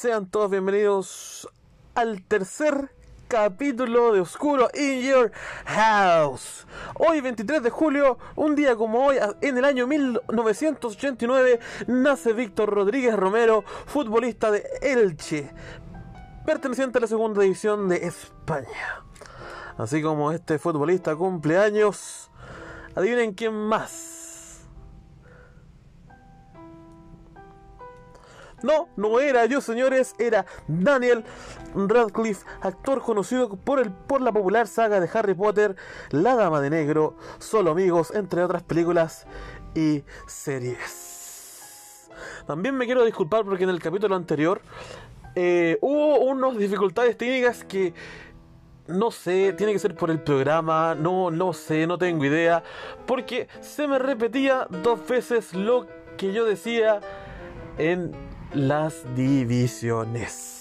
Sean todos bienvenidos al tercer capítulo de Oscuro in Your House. Hoy 23 de julio, un día como hoy, en el año 1989, nace Víctor Rodríguez Romero, futbolista de Elche, perteneciente a la segunda división de España. Así como este futbolista cumple años, adivinen quién más. No, no era yo, señores, era Daniel Radcliffe, actor conocido por, el, por la popular saga de Harry Potter, La Dama de Negro, Solo Amigos, entre otras películas y series. También me quiero disculpar porque en el capítulo anterior eh, hubo unas dificultades técnicas que no sé, tiene que ser por el programa, no, no sé, no tengo idea, porque se me repetía dos veces lo que yo decía en las divisiones.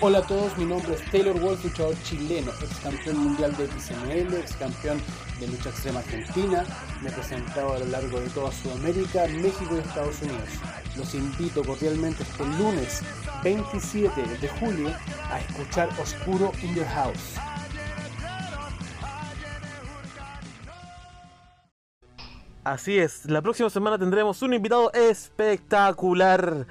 Hola a todos, mi nombre es Taylor Wolf, luchador chileno, ex campeón mundial de XML, ex campeón de lucha extrema argentina. Me he presentado a lo largo de toda Sudamérica, México y Estados Unidos. Los invito cordialmente este lunes 27 de julio a escuchar Oscuro in Your House. Así es, la próxima semana tendremos un invitado espectacular.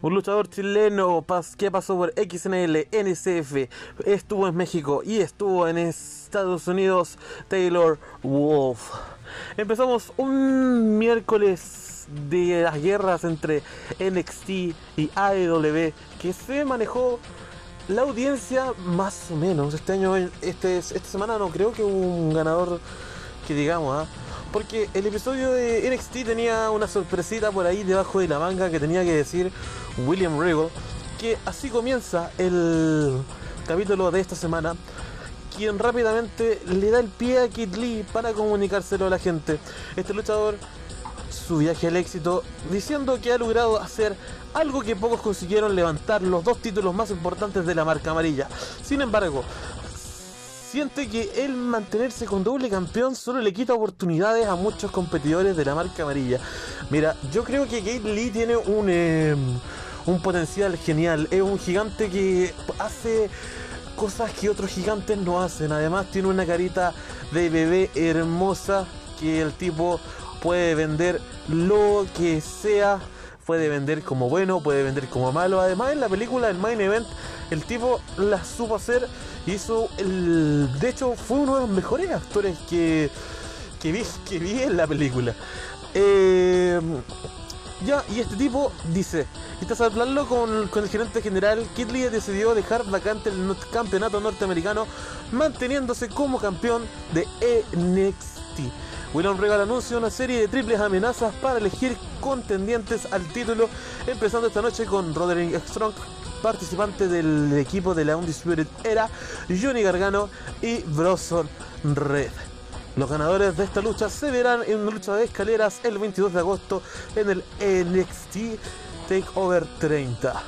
Un luchador chileno que pasó por XNL, NCF, estuvo en México y estuvo en Estados Unidos, Taylor Wolf. Empezamos un miércoles de las guerras entre NXT y AEW que se manejó la audiencia más o menos. Este año, este, esta semana no creo que un ganador que digamos, ¿ah? Porque el episodio de NXT tenía una sorpresita por ahí debajo de la manga que tenía que decir William Regal. Que así comienza el capítulo de esta semana. Quien rápidamente le da el pie a Kid Lee para comunicárselo a la gente. Este luchador, su viaje al éxito, diciendo que ha logrado hacer algo que pocos consiguieron levantar los dos títulos más importantes de la marca amarilla. Sin embargo, siente que el mantenerse con doble campeón solo le quita oportunidades a muchos competidores de la marca amarilla. Mira, yo creo que Kate Lee tiene un, em, un potencial genial. Es un gigante que hace cosas que otros gigantes no hacen. Además tiene una carita de bebé hermosa que el tipo puede vender lo que sea. Puede vender como bueno, puede vender como malo. Además en la película, el Main Event, el tipo la supo hacer hizo el. De hecho, fue uno de los mejores actores que, que, vi, que vi en la película. Eh, ya, y este tipo dice, y tras hablarlo con, con el gerente general, Kid Lee decidió dejar vacante el campeonato norteamericano, manteniéndose como campeón de NXT. William Regal anuncia una serie de triples amenazas para elegir contendientes al título, empezando esta noche con Roderick Strong, participante del equipo de la Undisputed Era, Johnny Gargano y Bronson Red. Los ganadores de esta lucha se verán en una lucha de escaleras el 22 de agosto en el NXT Takeover 30.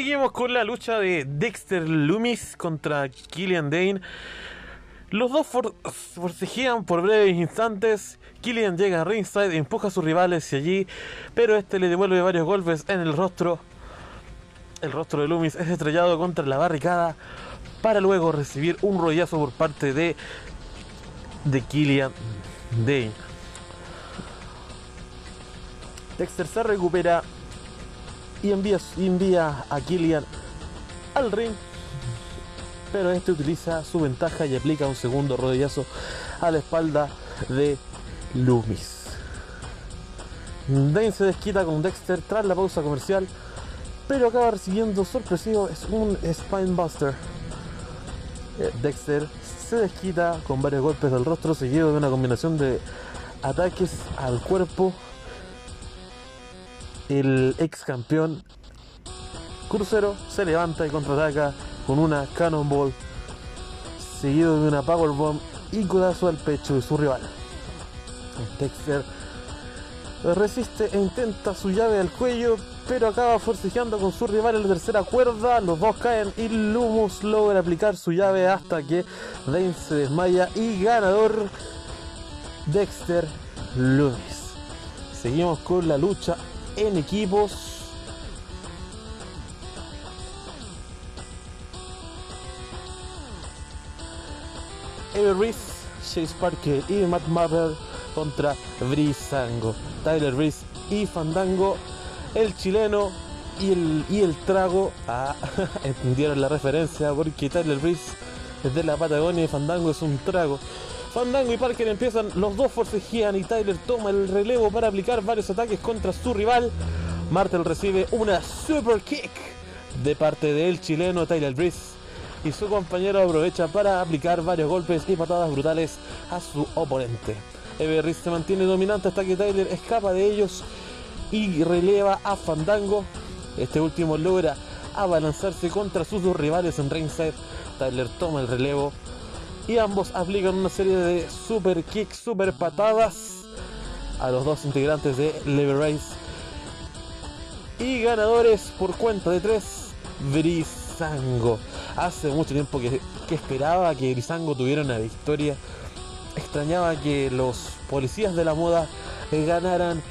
Seguimos con la lucha de Dexter Loomis contra Killian Dane. Los dos for- forcejean por breves instantes. Killian llega a ringside, empuja a sus rivales hacia allí, pero este le devuelve varios golpes en el rostro. El rostro de Loomis es estrellado contra la barricada para luego recibir un rollazo por parte de, de Killian Dane. Dexter se recupera y envía, envía a Killian al ring. Pero este utiliza su ventaja y aplica un segundo rodillazo a la espalda de Loomis. Dane se desquita con Dexter tras la pausa comercial, pero acaba recibiendo sorpresivo es un Spinebuster. Eh, Dexter se desquita con varios golpes del rostro seguido de una combinación de ataques al cuerpo el ex campeón crucero se levanta y contraataca con una cannonball seguido de una powerbomb y codazo al pecho de su rival. Dexter resiste e intenta su llave al cuello, pero acaba forcejeando con su rival en la tercera cuerda. Los dos caen y Lumus logra aplicar su llave hasta que Dane se desmaya y ganador Dexter Loomis. Seguimos con la lucha en equipos. Ever Reese, Chase Parker y Matt Marvel contra Brisango. Tyler Reese y Fandango, el chileno y el, y el trago. Ah, entendieron la referencia porque Tyler Reese es de la Patagonia y Fandango es un trago. Fandango y Parker empiezan, los dos forcejean y Tyler toma el relevo para aplicar varios ataques contra su rival. Martel recibe una super kick de parte del chileno Tyler Breeze y su compañero aprovecha para aplicar varios golpes y patadas brutales a su oponente. Everest se mantiene dominante hasta que Tyler escapa de ellos y releva a Fandango. Este último logra abalanzarse contra sus dos rivales en ringside. Tyler toma el relevo y ambos aplican una serie de super kicks, super patadas a los dos integrantes de Lever Race. Y ganadores por cuenta de tres, Brisango. Hace mucho tiempo que, que esperaba que Brisango tuviera una victoria. Extrañaba que los policías de la moda ganaran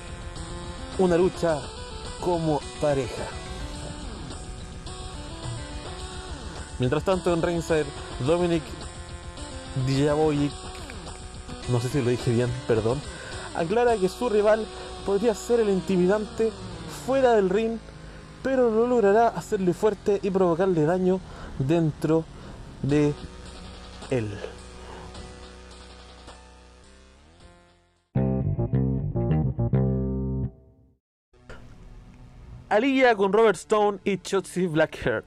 una lucha como pareja. Mientras tanto en ringside, Dominic Dijakovic, no sé si lo dije bien, perdón, aclara que su rival podría ser el intimidante fuera del ring, pero no logrará hacerle fuerte y provocarle daño dentro de él. Aliyah con Robert Stone y Shotzi Blackheart.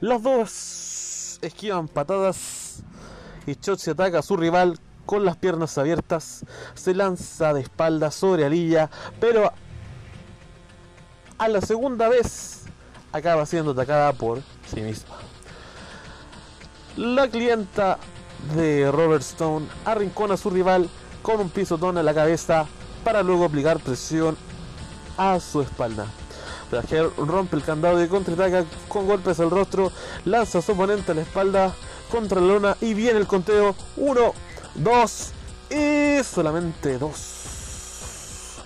Los dos esquivan patadas y Shotzi ataca a su rival con las piernas abiertas. Se lanza de espaldas sobre Aliyah, pero a la segunda vez acaba siendo atacada por sí misma. La clienta de Robert Stone arrincona a su rival con un pisotón en la cabeza para luego aplicar presión a su espalda. Blackheart rompe el candado y contraataca con golpes al rostro, lanza a su oponente a la espalda contra la lona y viene el conteo 1, 2 y solamente 2.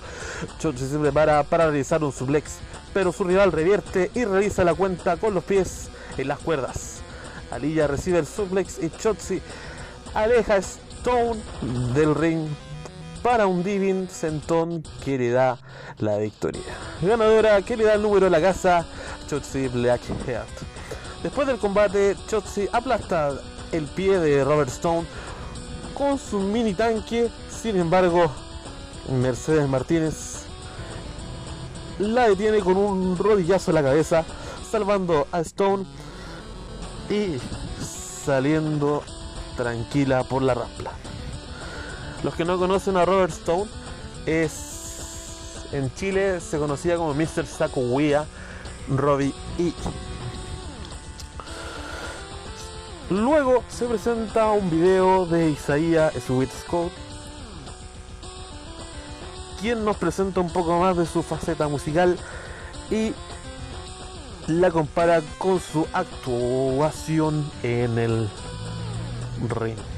Chochi se prepara para realizar un suplex, pero su rival revierte y realiza la cuenta con los pies en las cuerdas. Aliyah recibe el suplex y Chotzi aleja a Stone del ring para un diving sentón que le da la victoria. Ganadora que le da el número a la casa, Chotzi Blackheart. Después del combate, Chotzi aplasta el pie de Robert Stone con su mini tanque. Sin embargo, Mercedes Martínez la detiene con un rodillazo en la cabeza, salvando a Stone y saliendo tranquila por la rampla. Los que no conocen a Robert Stone, es en Chile se conocía como Mr. Sakuya Robbie E. Luego se presenta un video de Isaiah Sweet Scott, quien nos presenta un poco más de su faceta musical y la compara con su actuación en el ring.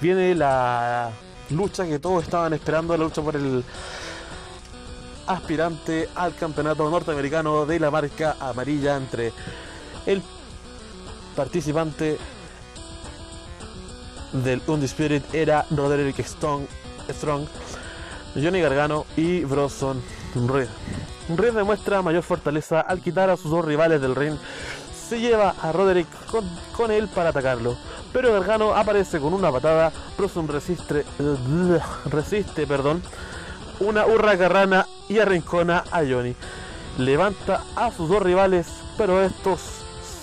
Viene la lucha que todos estaban esperando, la lucha por el aspirante al campeonato norteamericano de la marca amarilla entre el participante del Undisputed era Roderick Strong, Strong Johnny Gargano y Bronson Reed. Reed demuestra mayor fortaleza al quitar a sus dos rivales del ring. Se lleva a Roderick con, él para atacarlo, pero Gargano aparece con una patada. Bronson resiste, resiste perdón, una hurra carrana y arrincona a Johnny. Levanta a sus dos rivales, pero estos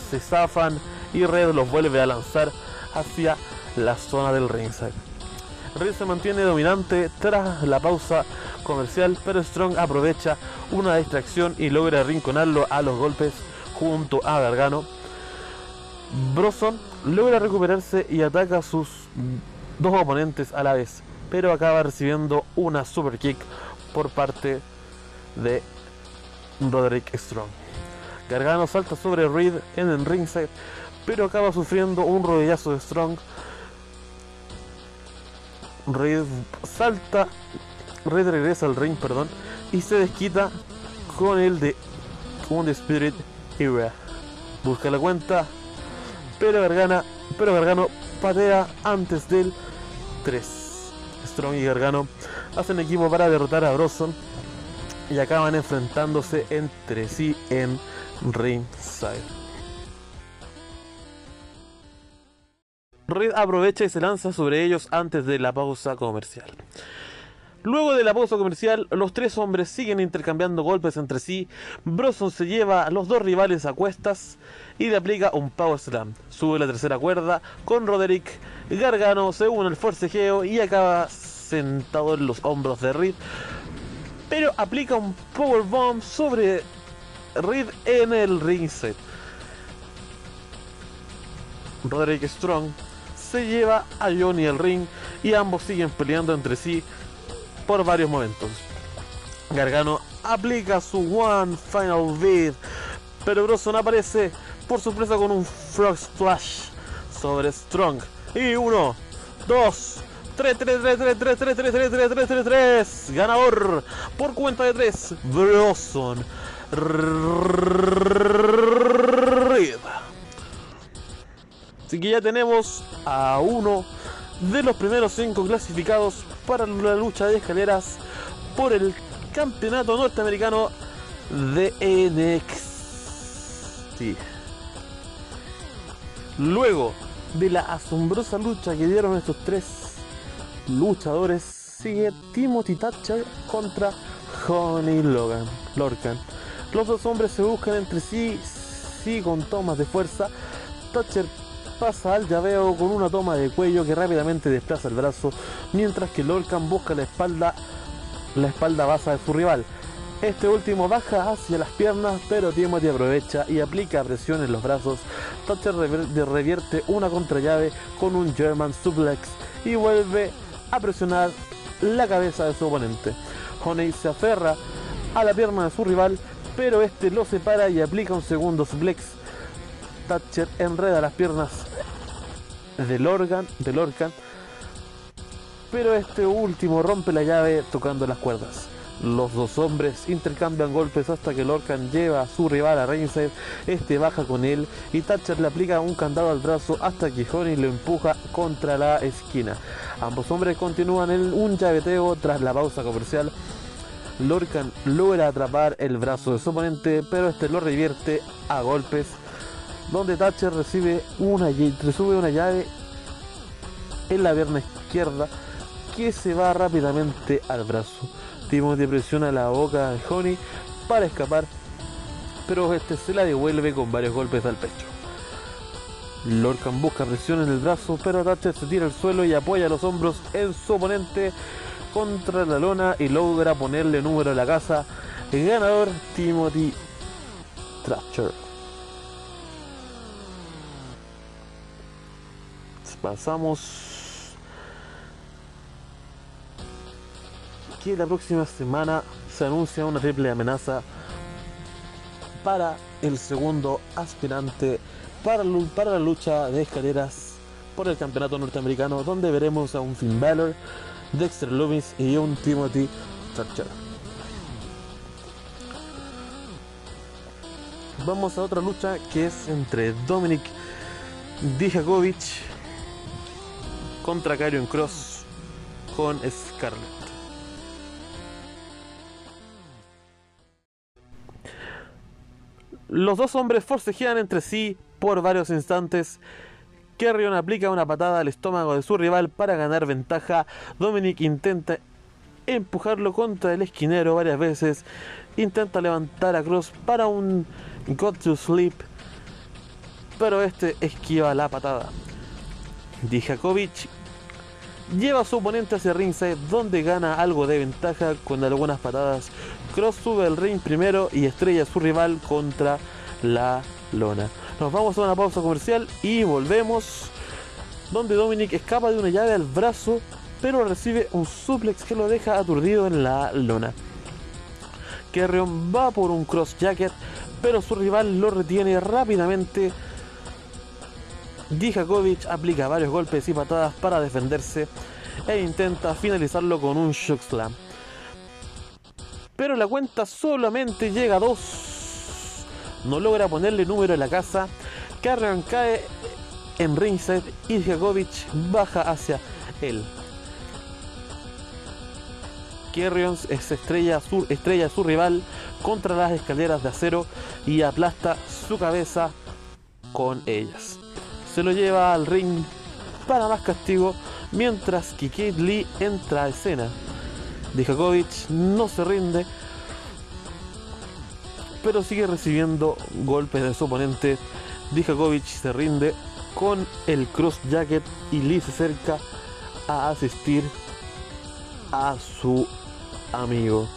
se zafan y Red los vuelve a lanzar hacia la zona del ringside. Red se mantiene dominante tras la pausa comercial, pero Strong aprovecha una distracción y logra arrinconarlo a los golpes junto a Gargano. Broson logra recuperarse y ataca a sus dos oponentes a la vez, pero acaba recibiendo una super kick por parte de Roderick Strong. Gargano salta sobre Reed en el ringside, pero acaba sufriendo un rodillazo de Strong. Reed salta, Reed regresa al ring, perdón, y se desquita con el de un Spirit Era. Busca la cuenta, pero Gargana, pero Gargano patea antes del 3. Strong y Gargano hacen equipo para derrotar a Bronson y acaban enfrentándose entre sí en ringside. Reed aprovecha y se lanza sobre ellos antes de la pausa comercial. Luego de la comercial, los tres hombres siguen intercambiando golpes entre sí. Bronson se lleva a los dos rivales a cuestas y le aplica un Power Slam. Sube la tercera cuerda con Roderick. Gargano se une al forcejeo y acaba sentado en los hombros de Reed. Pero aplica un Power Bomb sobre Reed en el ringside. Roderick Strong se lleva a Johnny al ring y ambos siguen peleando entre sí por varios momentos. Gargano aplica su One Final Beat, pero Bronson aparece por sorpresa con un Frog Splash sobre Strong. Y 1, 2, 3, 3, 3, 3, 3, 3, 3, 3, 3, 3, 3, 3. Ganador por cuenta de 3. Bronson Reed. Así que ya tenemos a uno de los primeros 5 clasificados para la lucha de escaleras por el campeonato norteamericano de NXT. Luego de la asombrosa lucha que dieron estos tres luchadores, sigue Timothy Thatcher contra Honey Logan. Lorcan. Los dos hombres se buscan entre sí, sí con tomas de fuerza. Thatcher pasa al llaveo con una toma de cuello que rápidamente desplaza el brazo, mientras que Lorcan busca la espalda, la espalda basa de su rival. Este último baja hacia las piernas, pero Timothy aprovecha y aplica presión en los brazos. Thatcher revierte una contrallave con un German suplex y vuelve a presionar la cabeza de su oponente. Honey se aferra a la pierna de su rival, pero este lo separa y aplica un segundo suplex. Thatcher enreda las piernas del Organ, del Orcan, pero este último rompe la llave tocando las cuerdas. Los dos hombres intercambian golpes hasta que Lorcan lleva a su rival a Ringside, este baja con él y Thatcher le aplica un candado al brazo hasta que Honey lo empuja contra la esquina. Ambos hombres continúan en un llaveteo tras la pausa comercial. Lorcan logra atrapar el brazo de su oponente, pero este lo revierte a golpes, donde Thatcher recibe una, recibe una llave en la pierna izquierda que se va rápidamente al brazo. Timothy presiona la boca de Honey para escapar, pero este se la devuelve con varios golpes al pecho. Lorcan busca presión en el brazo, pero Thatcher se tira al suelo y apoya los hombros en su oponente contra la lona y logra ponerle número a la casa. El ganador Timothy Thatcher. Pasamos que la próxima semana se anuncia una triple amenaza para el segundo aspirante para, la lucha de escaleras por el campeonato norteamericano, donde veremos a un Finn Balor, Dexter Loomis y un Timothy Thatcher. Vamos a otra lucha que es entre Dominic Dijakovic contra Karrion Cross con Scarlett. Los dos hombres forcejean entre sí por varios instantes. Carrion aplica una patada al estómago de su rival para ganar ventaja. Dominic intenta empujarlo contra el esquinero varias veces. Intenta levantar a Cross para un Got to Sleep. Pero este esquiva la patada. Dijakovic lleva a su oponente hacia ringside donde gana algo de ventaja con algunas patadas. Cross sube al ring primero y estrella a su rival contra la lona. Nos vamos a una pausa comercial y volvemos donde Dominic escapa de una llave al brazo pero recibe un suplex que lo deja aturdido en la lona. Kerrion va por un cross jacket pero su rival lo retiene rápidamente. Dijakovic aplica varios golpes y patadas para defenderse e intenta finalizarlo con un shock slam. Pero la cuenta solamente llega a dos. No logra ponerle número a la casa. Carrion cae en ringside y Dijakovic baja hacia él. Carrion es estrella, estrella su rival contra las escaleras de acero y aplasta su cabeza con ellas. Se lo lleva al ring para más castigo, mientras que Kate Lee entra a escena. Dijakovic no se rinde, pero sigue recibiendo golpes de su oponente. Dijakovic se rinde con el cross jacket y Lee se acerca a asistir a su amigo.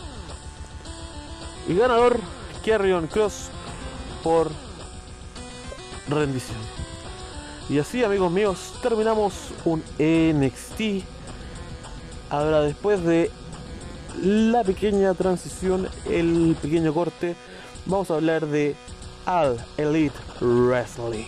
Y ganador, Carrion Cross por rendición. Y así, amigos míos, terminamos un NXT. Ahora, después de la pequeña transición, el pequeño corte, vamos a hablar de All Elite Wrestling.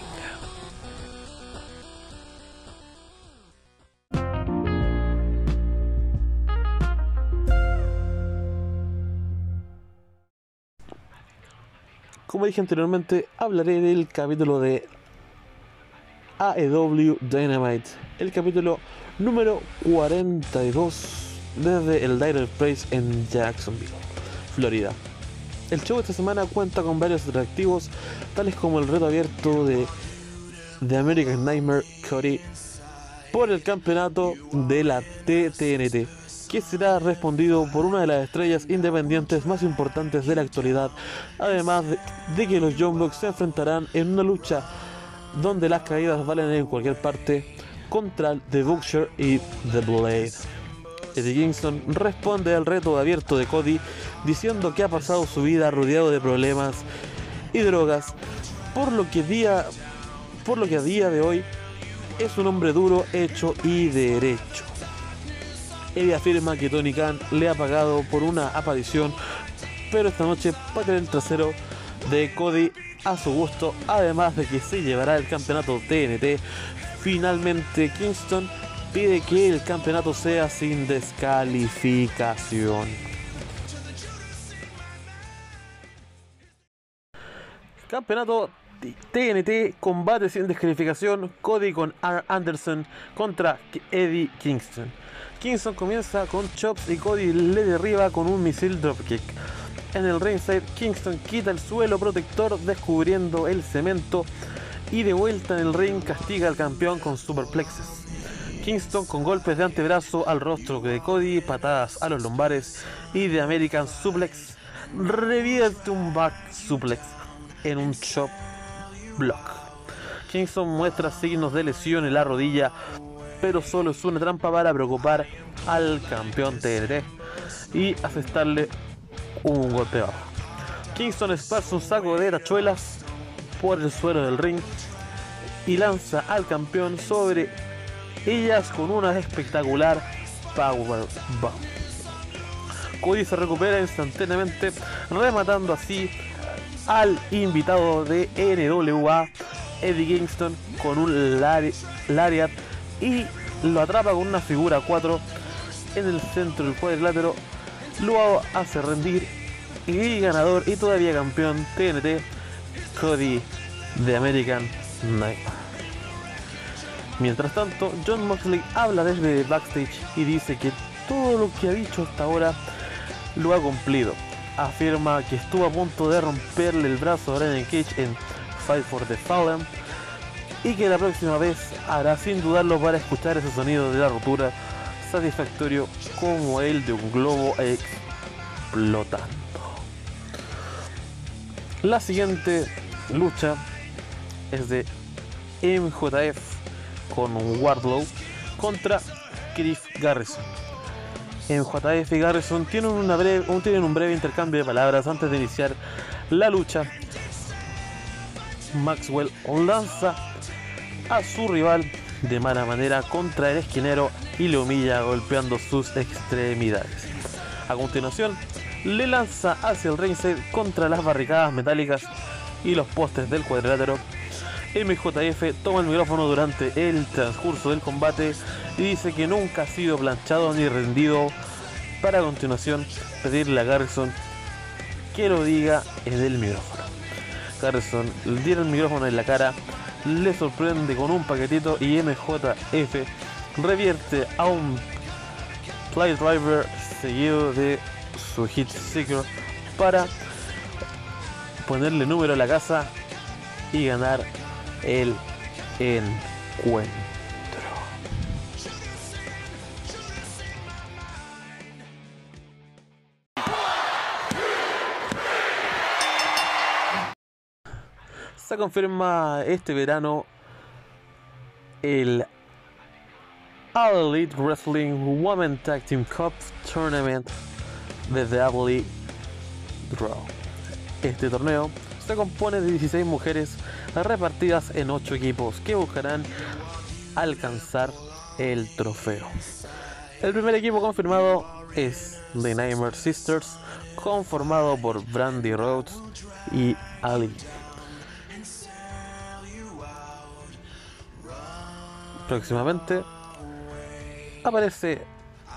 Como dije anteriormente, hablaré del capítulo de AEW Dynamite, el capítulo número 42 desde el Direct Place en Jacksonville, Florida. El show esta semana cuenta con varios atractivos, tales como el reto abierto de The American Nightmare Cody por el campeonato de la TTNT, que será respondido por una de las estrellas independientes más importantes de la actualidad, además de, que los Young Bucks se enfrentarán en una lucha donde las caídas valen en cualquier parte contra The Butcher y The Blade. Eddie Kingston responde al reto abierto de Cody diciendo que ha pasado su vida rodeado de problemas y drogas, por lo que, día, por lo que a día de hoy es un hombre duro, hecho y derecho. Eddie afirma que Tony Khan le ha pagado por una aparición, pero esta noche patea el trasero de Cody a su gusto, además de que se llevará el campeonato TNT. Finalmente, Kingston pide que el campeonato sea sin descalificación. Campeonato TNT combate sin descalificación Cody con R. Anderson contra Eddie Kingston. Kingston comienza con chops y Cody le derriba con un misil dropkick. En el ringside, Kingston quita el suelo protector descubriendo el cemento y de vuelta en el ring castiga al campeón con superplexes. Kingston con golpes de antebrazo al rostro de Cody, patadas a los lumbares y de American Suplex revierte un back suplex en un chop block. Kingston muestra signos de lesión en la rodilla, pero solo es una trampa para preocupar al campeón TNT y asestarle un golpe. Kingston esparce un saco de tachuelas por el suelo del ring y lanza al campeón sobre ellas con una espectacular powerbomb. Cody se recupera instantáneamente, rematando así al invitado de NWA, Eddie Kingston, con un lariat y lo atrapa con una figura 4 en el centro del cuadrilátero. Luego hace rendir y ganador y todavía campeón TNT, Cody de American Nightmare. Mientras tanto, John Moxley habla desde backstage y dice que todo lo que ha dicho hasta ahora lo ha cumplido. Afirma que estuvo a punto de romperle el brazo a Brennan Cage en Fight for the Fallen y que la próxima vez hará sin dudarlo para escuchar ese sonido de la rotura satisfactorio como el de un globo explotando. La siguiente lucha es de MJF con Wardlow contra Chris Garrison. MJF y Garrison tienen, una breve, tienen un breve intercambio de palabras antes de iniciar la lucha. Maxwell lanza a su rival de mala manera contra el esquinero y le humilla golpeando sus extremidades. A continuación, le lanza hacia el ringside contra las barricadas metálicas y los postes del cuadrilátero. MJF toma el micrófono durante el transcurso del combate y dice que nunca ha sido planchado ni rendido para a continuación pedirle a Garrison que lo diga en el micrófono. Garrison le tira el micrófono en la cara, le sorprende con un paquetito y MJF revierte a un Fly Driver seguido de su Hit Seeker para ponerle número a la casa y ganar el encuentro. Se confirma este verano el All Elite Wrestling Women Tag Team Cup Tournament de The Draw. Este torneo se compone de 16 mujeres repartidas en 8 equipos que buscarán alcanzar el trofeo. El primer equipo confirmado es The Nightmare Sisters, conformado por Brandy Rhodes y Ali. Próximamente aparece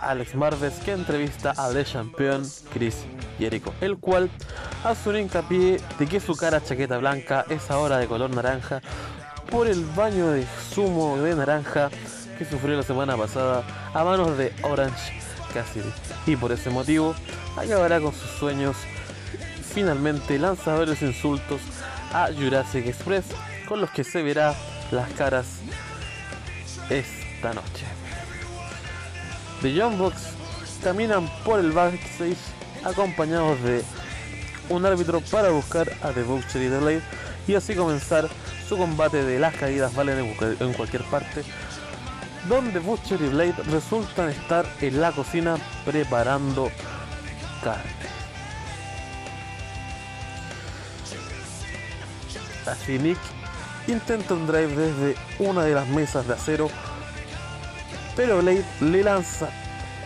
Alex Marves que entrevista a The Champion Chris Jericho, el cual hace un hincapié de que su cara chaqueta blanca es ahora de color naranja por el baño de zumo de naranja que sufrió la semana pasada a manos de Orange Cassidy. Y por ese motivo acabará con sus sueños. Finalmente lanza varios insultos a Jurassic Express con los que se verá las caras esta noche. The Young Bucks caminan por el backstage acompañados de un árbitro para buscar a The Butcher y The Blade y así comenzar su combate de las caídas valen en cual- en cualquier parte donde Butcher y Blade resultan estar en la cocina preparando carne. Así Nick intenta un drive desde una de las mesas de acero, pero Blade le lanza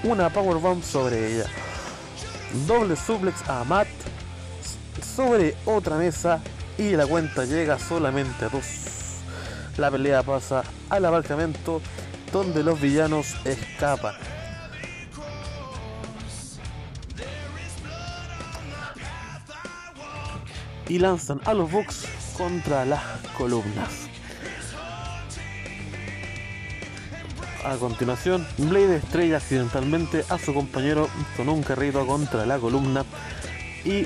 una powerbomb sobre ella. Doble suplex a Matt sobre otra mesa y la cuenta llega solamente a dos. La pelea pasa al aparcamiento donde los villanos escapan. Y lanzan a los Bucks contra las columnas. A continuación, Blade estrella accidentalmente a su compañero con un carrito contra la columna y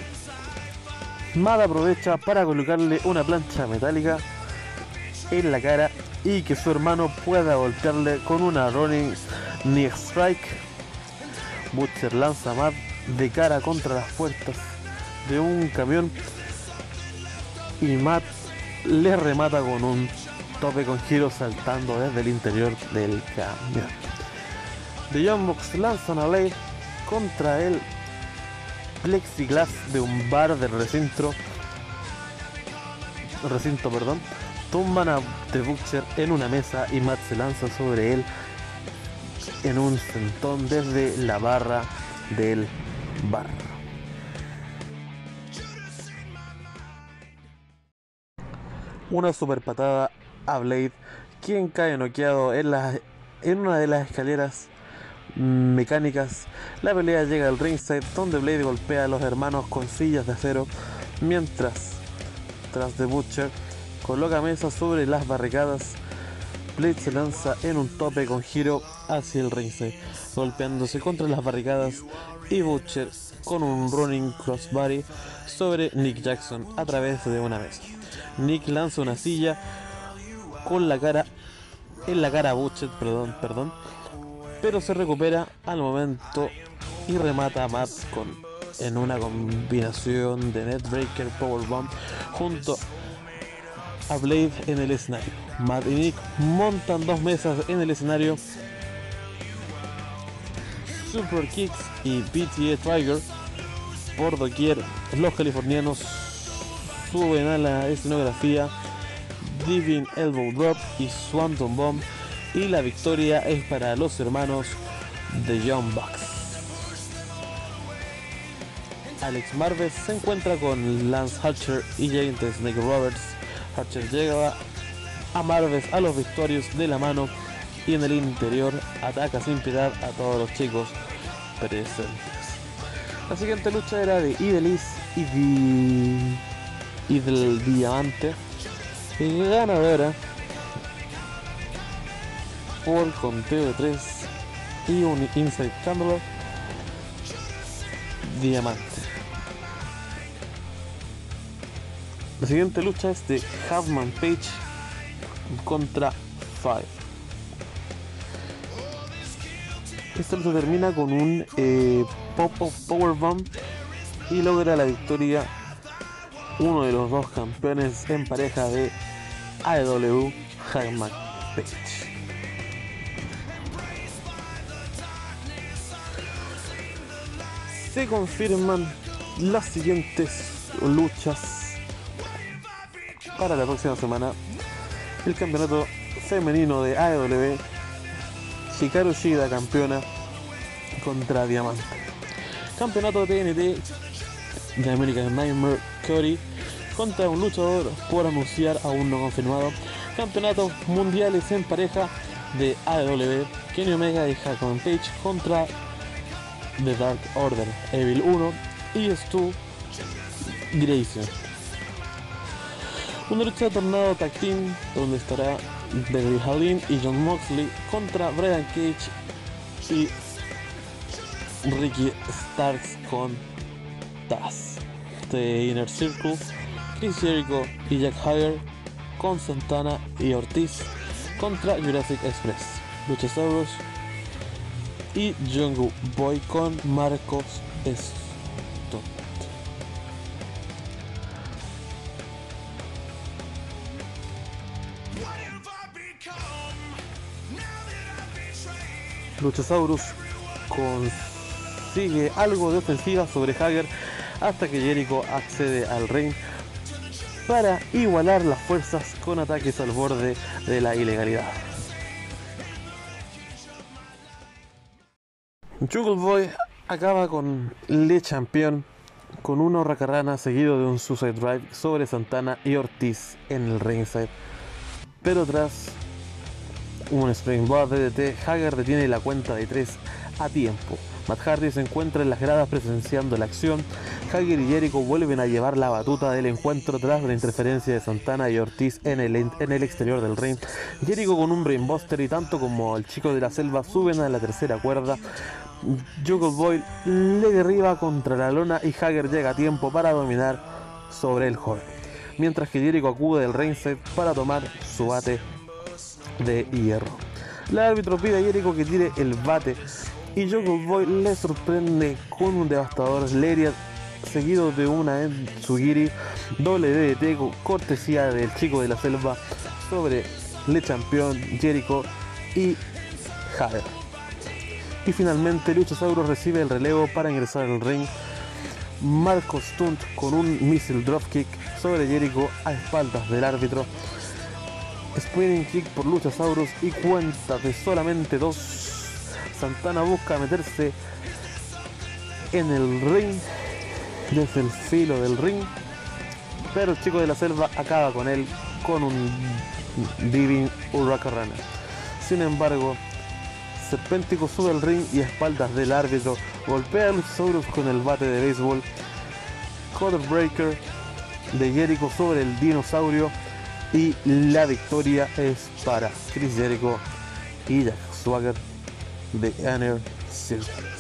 Mad aprovecha para colocarle una plancha metálica en la cara y que su hermano pueda golpearle con una running knee strike. Butcher lanza a Matt de cara contra las puertas de un camión y Matt le remata con un tope con giro saltando desde el interior del camión. The Young Bucks lanzan a Blade contra el plexiglass de un bar del recinto recinto perdón tumban a The Butcher en una mesa y Matt se lanza sobre él en un sentón desde la barra del bar. Una super patada a Blade, quien cae noqueado en, la, en una de las escaleras mecánicas. La pelea llega al ringside donde Blade golpea a los hermanos con sillas de acero, mientras tras The Butcher coloca mesas sobre las barricadas. Blade se lanza en un tope con giro hacia el ringside, golpeándose contra las barricadas y Butcher con un running crossbody sobre Nick Jackson a través de una mesa. Nick lanza una silla con la cara en la cara a Butcher, perdón, perdón, pero se recupera al momento y remata a Matt con en una combinación de Netbreaker Powerbomb junto a Blade en el escenario. Matt y Nick montan dos mesas en el escenario. Super Kicks y PTA Tiger por doquier. Los californianos suben a la escenografía Diving Elbow Drop y Swanton Bomb y la victoria es para los hermanos de Young Bucks. Alex Marves se encuentra con Lance Hatcher y James Snake Roberts. Hatcher llega a Marves a los vestuarios de la mano y en el interior ataca sin piedad a todos los chicos presentes. La siguiente lucha era de Idelis y, Di... y del Diamante. Y ganadora por conteo de 3 y un Inside Candler Diamante. La siguiente lucha es de Halfman Page contra Five. Esta lucha termina con un eh, pop-up powerbomb y logra la victoria uno de los dos campeones en pareja de AEW, Halfman Page. se confirman las siguientes luchas para la próxima semana. El campeonato femenino de AEW, Hikaru Shida campeona contra Diamante. Campeonato TNT de American Nightmare Cody contra un luchador por anunciar aún no confirmado. Campeonatos mundiales en pareja de AEW, Kenny Omega y Hackman Page contra The Dark Order, Evil 1 y Stu Grayson. Una lucha tornado tag team donde estará David Hallin y John Moxley contra Brian Cage y Ricky Starks con Taz. The Inner Circle, Chris Jericho y Jack Hager con Santana y Ortiz contra Jurassic Express, Luchasaurus y Jungle Boy con Marcos Stunt. Luchasaurus consigue algo de ofensiva sobre Hager hasta que Jericho accede al ring para igualar las fuerzas con ataques al borde de la ilegalidad. Jungle Boy acaba con Le Champion con una Hurracarrana seguido de un Suicide Drive sobre Santana y Ortiz en el ringside. Pero tras un Springboard DDT, Hager detiene la cuenta de 3 a tiempo. Matt Hardy se encuentra en las gradas presenciando la acción. Hager y Jericho vuelven a llevar la batuta del encuentro tras la interferencia de Santana y Ortiz en el, en el exterior del ring. Jericho con un brainbuster y tanto como el chico de la selva suben a la tercera cuerda. Jungle Boy le derriba contra la lona y Hager llega a tiempo para dominar sobre el joven. Mientras que Jericho acude del ringside para tomar su bate de hierro. El árbitro pide a Jericho que tire el bate y Jungle Boy le sorprende con un devastador Lariat seguido de una Enzugiri doble DDT cortesía del chico de la selva sobre Le Champion, Jericho y Hager. Y finalmente Luchasaurus recibe el relevo para ingresar al ring. Marco Stunt con un missile dropkick sobre Jericho a espaldas del árbitro. Spinning kick por Luchasaurus y cuenta de solamente dos. Santana busca meterse en el ring, desde el filo del ring, pero el chico de la selva acaba con él con un Diving Hurracarrana. Sin embargo, Serpéntico sube al ring y a espaldas del árbitro golpea a Luchasaurus con el bate de béisbol. Breaker de Jericho sobre el dinosaurio y la victoria es para Chris Jericho y Jack Swagger de Inner Circle.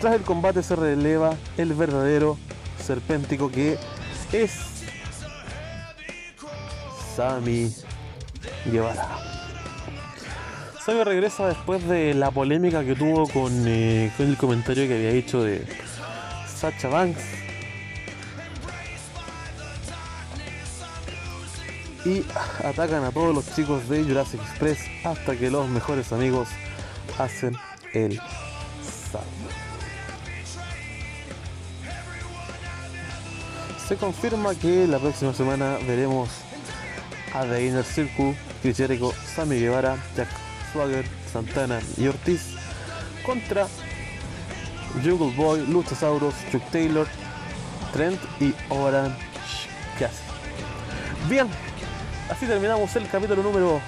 Tras el combate se releva el verdadero serpéntico que es Sammy Guevara. Sammy regresa después de la polémica que tuvo con, eh, con el comentario que había hecho de Sacha Banks y atacan a todos los chicos de Jurassic Express hasta que los mejores amigos hacen el salto. Se confirma que la próxima semana veremos a The Inner Circle, Chris Sammy Guevara, Jack Swagger, Santana y Ortiz contra Jungle Boy, Luchasaurus, Chuck Taylor, Trent y Orange Cassidy. Bien, así terminamos el capítulo número.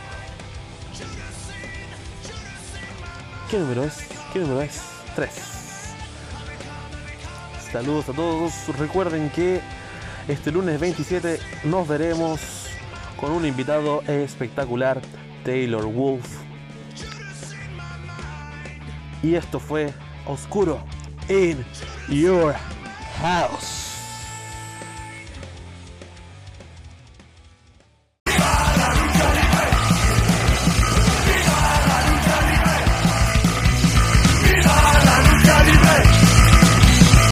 ¿Qué número es? ¿Qué número es? 3. Saludos a todos. Recuerden que este lunes 27 nos veremos con un invitado espectacular, Taylor Wolf. Y esto fue Oscuro in Your House.